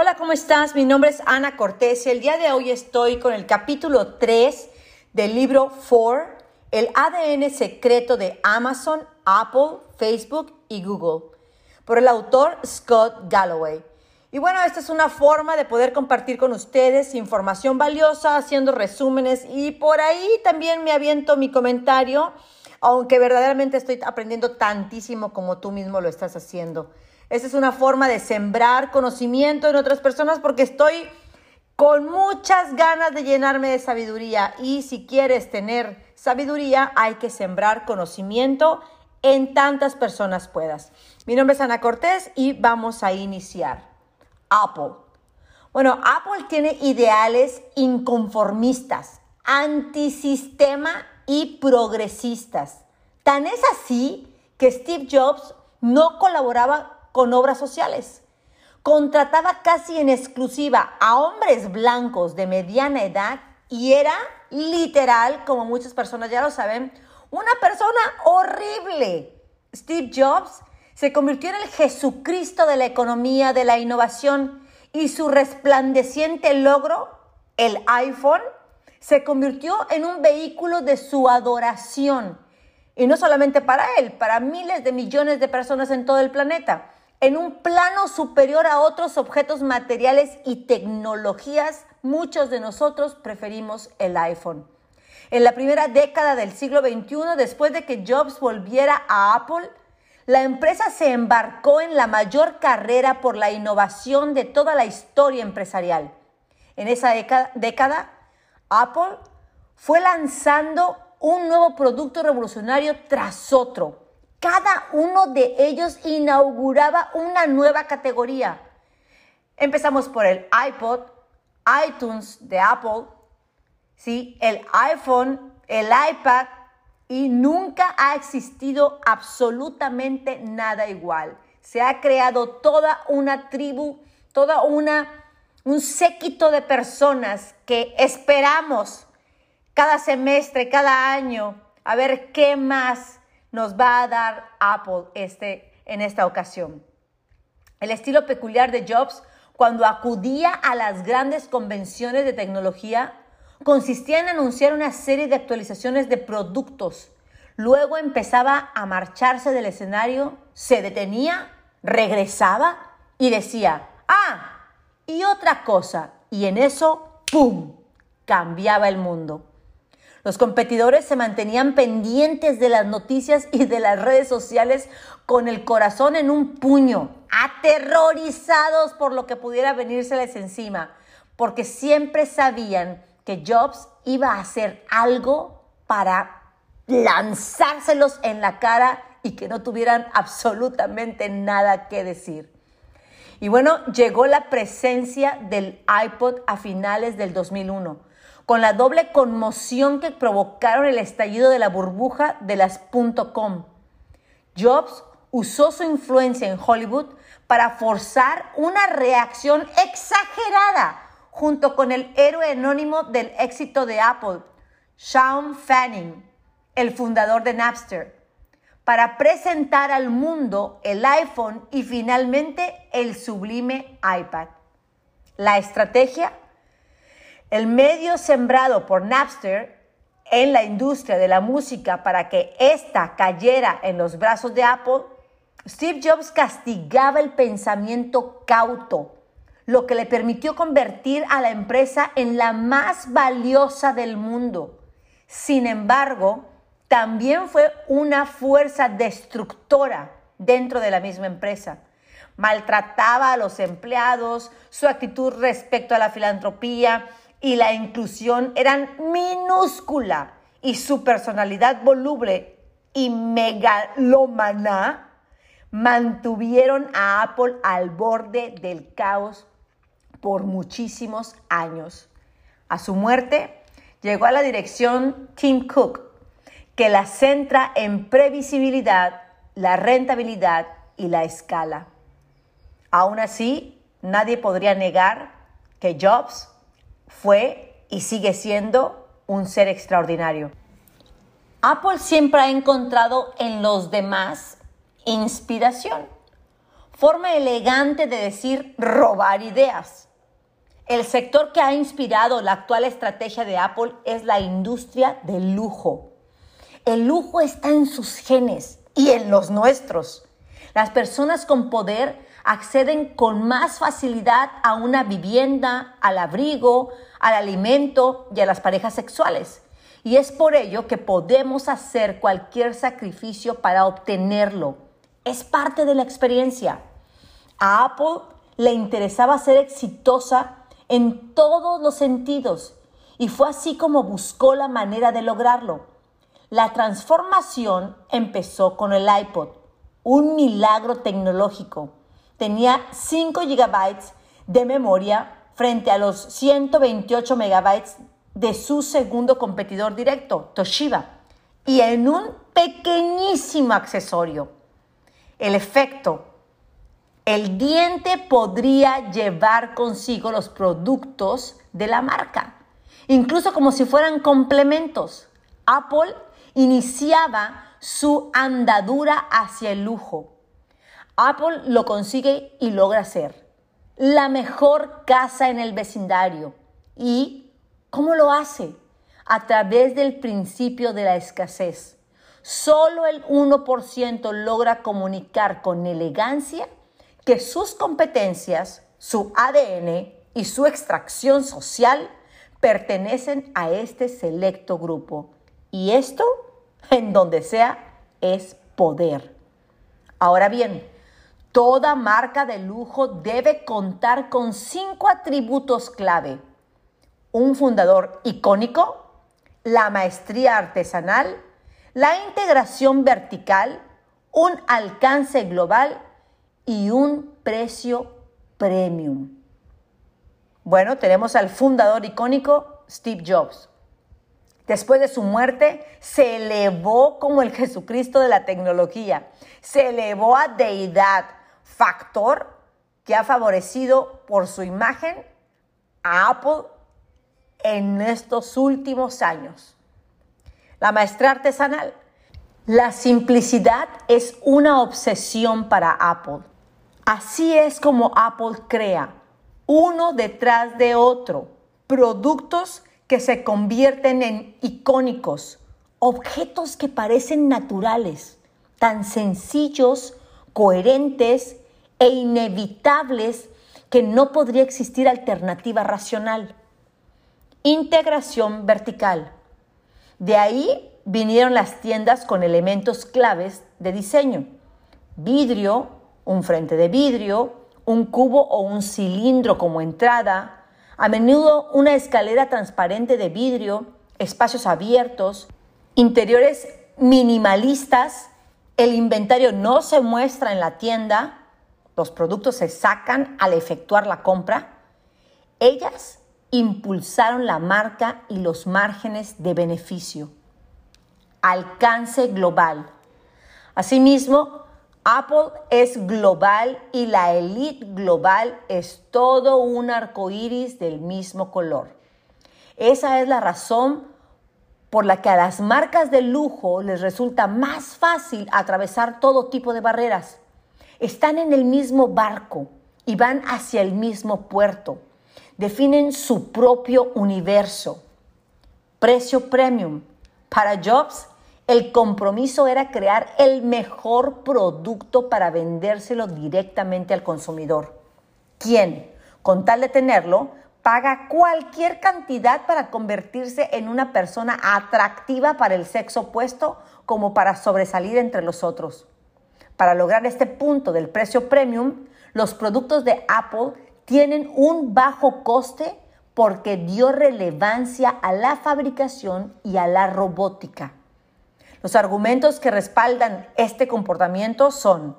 Hola, ¿cómo estás? Mi nombre es Ana Cortés y el día de hoy estoy con el capítulo 3 del libro 4, el ADN secreto de Amazon, Apple, Facebook y Google, por el autor Scott Galloway. Y bueno, esta es una forma de poder compartir con ustedes información valiosa, haciendo resúmenes y por ahí también me aviento mi comentario, aunque verdaderamente estoy aprendiendo tantísimo como tú mismo lo estás haciendo. Esa es una forma de sembrar conocimiento en otras personas porque estoy con muchas ganas de llenarme de sabiduría y si quieres tener sabiduría hay que sembrar conocimiento en tantas personas puedas. Mi nombre es Ana Cortés y vamos a iniciar. Apple. Bueno, Apple tiene ideales inconformistas, antisistema y progresistas. Tan es así que Steve Jobs no colaboraba con obras sociales. Contrataba casi en exclusiva a hombres blancos de mediana edad y era literal, como muchas personas ya lo saben, una persona horrible. Steve Jobs se convirtió en el Jesucristo de la economía, de la innovación y su resplandeciente logro, el iPhone, se convirtió en un vehículo de su adoración. Y no solamente para él, para miles de millones de personas en todo el planeta en un plano superior a otros objetos materiales y tecnologías, muchos de nosotros preferimos el iPhone. En la primera década del siglo XXI, después de que Jobs volviera a Apple, la empresa se embarcó en la mayor carrera por la innovación de toda la historia empresarial. En esa década, Apple fue lanzando un nuevo producto revolucionario tras otro cada uno de ellos inauguraba una nueva categoría. Empezamos por el iPod, iTunes de Apple, ¿sí? el iPhone, el iPad y nunca ha existido absolutamente nada igual. Se ha creado toda una tribu, toda una un séquito de personas que esperamos cada semestre, cada año, a ver qué más nos va a dar Apple este, en esta ocasión. El estilo peculiar de Jobs cuando acudía a las grandes convenciones de tecnología consistía en anunciar una serie de actualizaciones de productos. Luego empezaba a marcharse del escenario, se detenía, regresaba y decía, ah, y otra cosa. Y en eso, ¡pum!, cambiaba el mundo. Los competidores se mantenían pendientes de las noticias y de las redes sociales con el corazón en un puño, aterrorizados por lo que pudiera venírseles encima, porque siempre sabían que Jobs iba a hacer algo para lanzárselos en la cara y que no tuvieran absolutamente nada que decir. Y bueno, llegó la presencia del iPod a finales del 2001 con la doble conmoción que provocaron el estallido de la burbuja de las .com. Jobs usó su influencia en Hollywood para forzar una reacción exagerada junto con el héroe anónimo del éxito de Apple, Sean Fanning, el fundador de Napster, para presentar al mundo el iPhone y finalmente el sublime iPad. La estrategia el medio sembrado por Napster en la industria de la música para que ésta cayera en los brazos de Apple, Steve Jobs castigaba el pensamiento cauto, lo que le permitió convertir a la empresa en la más valiosa del mundo. Sin embargo, también fue una fuerza destructora dentro de la misma empresa. Maltrataba a los empleados, su actitud respecto a la filantropía, y la inclusión eran minúscula y su personalidad voluble y megalómana mantuvieron a Apple al borde del caos por muchísimos años. A su muerte llegó a la dirección Tim Cook, que la centra en previsibilidad, la rentabilidad y la escala. Aún así, nadie podría negar que Jobs fue y sigue siendo un ser extraordinario. Apple siempre ha encontrado en los demás inspiración. forma elegante de decir robar ideas. El sector que ha inspirado la actual estrategia de Apple es la industria del lujo. El lujo está en sus genes y en los nuestros. Las personas con poder acceden con más facilidad a una vivienda, al abrigo, al alimento y a las parejas sexuales. Y es por ello que podemos hacer cualquier sacrificio para obtenerlo. Es parte de la experiencia. A Apple le interesaba ser exitosa en todos los sentidos y fue así como buscó la manera de lograrlo. La transformación empezó con el iPod, un milagro tecnológico tenía 5 GB de memoria frente a los 128 MB de su segundo competidor directo, Toshiba, y en un pequeñísimo accesorio. El efecto, el diente podría llevar consigo los productos de la marca, incluso como si fueran complementos. Apple iniciaba su andadura hacia el lujo Apple lo consigue y logra ser la mejor casa en el vecindario. ¿Y cómo lo hace? A través del principio de la escasez. Solo el 1% logra comunicar con elegancia que sus competencias, su ADN y su extracción social pertenecen a este selecto grupo. Y esto, en donde sea, es poder. Ahora bien, Toda marca de lujo debe contar con cinco atributos clave. Un fundador icónico, la maestría artesanal, la integración vertical, un alcance global y un precio premium. Bueno, tenemos al fundador icónico Steve Jobs. Después de su muerte, se elevó como el Jesucristo de la tecnología, se elevó a deidad, factor que ha favorecido por su imagen a Apple en estos últimos años. La maestra artesanal. La simplicidad es una obsesión para Apple. Así es como Apple crea, uno detrás de otro, productos que se convierten en icónicos, objetos que parecen naturales, tan sencillos coherentes e inevitables que no podría existir alternativa racional. Integración vertical. De ahí vinieron las tiendas con elementos claves de diseño. Vidrio, un frente de vidrio, un cubo o un cilindro como entrada, a menudo una escalera transparente de vidrio, espacios abiertos, interiores minimalistas el inventario no se muestra en la tienda, los productos se sacan al efectuar la compra. Ellas impulsaron la marca y los márgenes de beneficio. Alcance global. Asimismo, Apple es global y la elite global es todo un arco iris del mismo color. Esa es la razón por la que a las marcas de lujo les resulta más fácil atravesar todo tipo de barreras. Están en el mismo barco y van hacia el mismo puerto. Definen su propio universo. Precio premium. Para Jobs, el compromiso era crear el mejor producto para vendérselo directamente al consumidor. ¿Quién? Con tal de tenerlo, paga cualquier cantidad para convertirse en una persona atractiva para el sexo opuesto como para sobresalir entre los otros. Para lograr este punto del precio premium, los productos de Apple tienen un bajo coste porque dio relevancia a la fabricación y a la robótica. Los argumentos que respaldan este comportamiento son,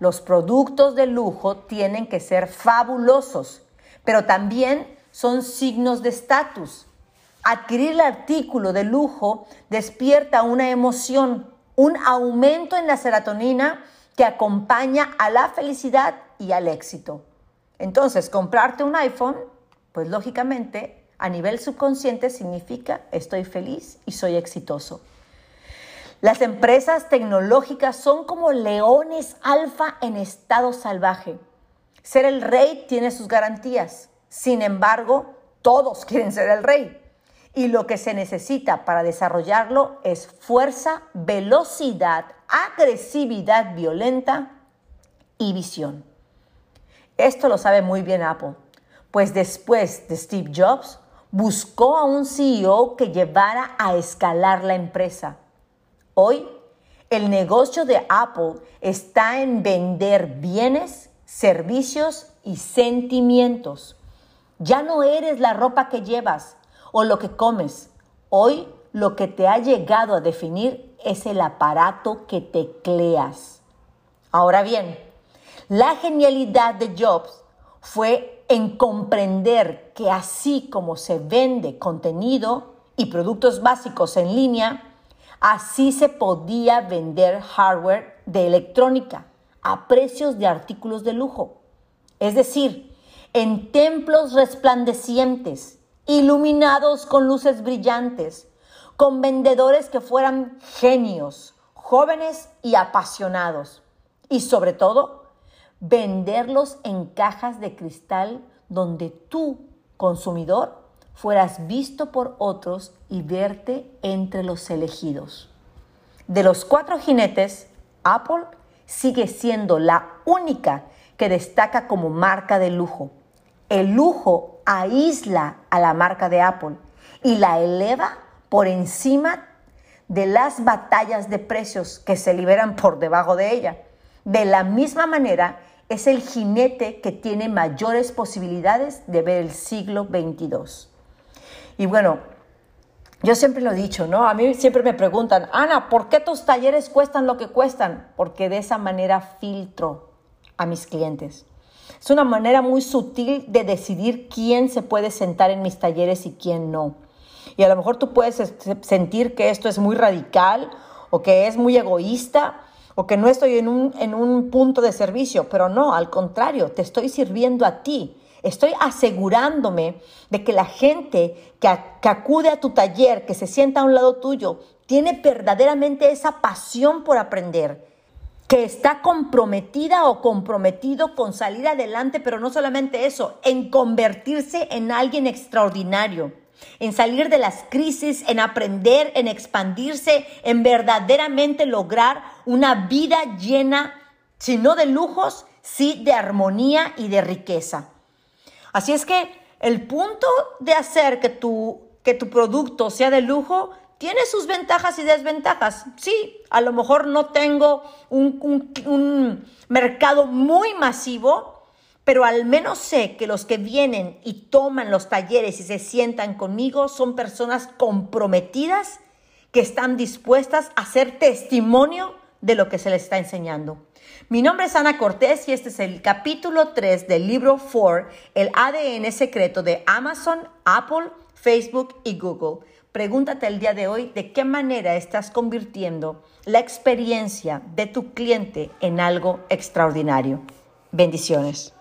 los productos de lujo tienen que ser fabulosos, pero también son signos de estatus. Adquirir el artículo de lujo despierta una emoción, un aumento en la serotonina que acompaña a la felicidad y al éxito. Entonces, comprarte un iPhone, pues lógicamente a nivel subconsciente significa estoy feliz y soy exitoso. Las empresas tecnológicas son como leones alfa en estado salvaje. Ser el rey tiene sus garantías. Sin embargo, todos quieren ser el rey. Y lo que se necesita para desarrollarlo es fuerza, velocidad, agresividad violenta y visión. Esto lo sabe muy bien Apple, pues después de Steve Jobs, buscó a un CEO que llevara a escalar la empresa. Hoy, el negocio de Apple está en vender bienes, servicios y sentimientos. Ya no eres la ropa que llevas o lo que comes. Hoy lo que te ha llegado a definir es el aparato que tecleas. Ahora bien, la genialidad de Jobs fue en comprender que así como se vende contenido y productos básicos en línea, así se podía vender hardware de electrónica a precios de artículos de lujo. Es decir, en templos resplandecientes, iluminados con luces brillantes, con vendedores que fueran genios, jóvenes y apasionados. Y sobre todo, venderlos en cajas de cristal donde tú, consumidor, fueras visto por otros y verte entre los elegidos. De los cuatro jinetes, Apple sigue siendo la única que destaca como marca de lujo. El lujo aísla a la marca de Apple y la eleva por encima de las batallas de precios que se liberan por debajo de ella. De la misma manera, es el jinete que tiene mayores posibilidades de ver el siglo 22. Y bueno, yo siempre lo he dicho, ¿no? A mí siempre me preguntan, Ana, ¿por qué tus talleres cuestan lo que cuestan? Porque de esa manera filtro a mis clientes. Es una manera muy sutil de decidir quién se puede sentar en mis talleres y quién no. Y a lo mejor tú puedes sentir que esto es muy radical o que es muy egoísta o que no estoy en un, en un punto de servicio, pero no, al contrario, te estoy sirviendo a ti. Estoy asegurándome de que la gente que, que, acude a tu taller, que se sienta a un lado tuyo, tiene verdaderamente esa pasión por aprender, que está comprometida o comprometido con salir adelante, pero no solamente eso, en convertirse en alguien extraordinario en salir de las crisis, en aprender, en expandirse, en verdaderamente lograr una vida llena, si no de lujos, sí de armonía y de riqueza. Así es que el punto de hacer que tu, que tu producto sea de lujo tiene sus ventajas y desventajas. Sí, a lo mejor no tengo un, mercado muy masivo, pero al menos sé que los que vienen y toman los talleres y se sientan conmigo son personas comprometidas que están dispuestas a ser testimonio de lo que se les está enseñando. Mi nombre es Ana Cortés y este es el capítulo 3 del libro 4, el ADN secreto de Amazon, Apple, Facebook y Google. Pregúntate el día de hoy de qué manera estás convirtiendo la experiencia de tu cliente en algo extraordinario. Bendiciones.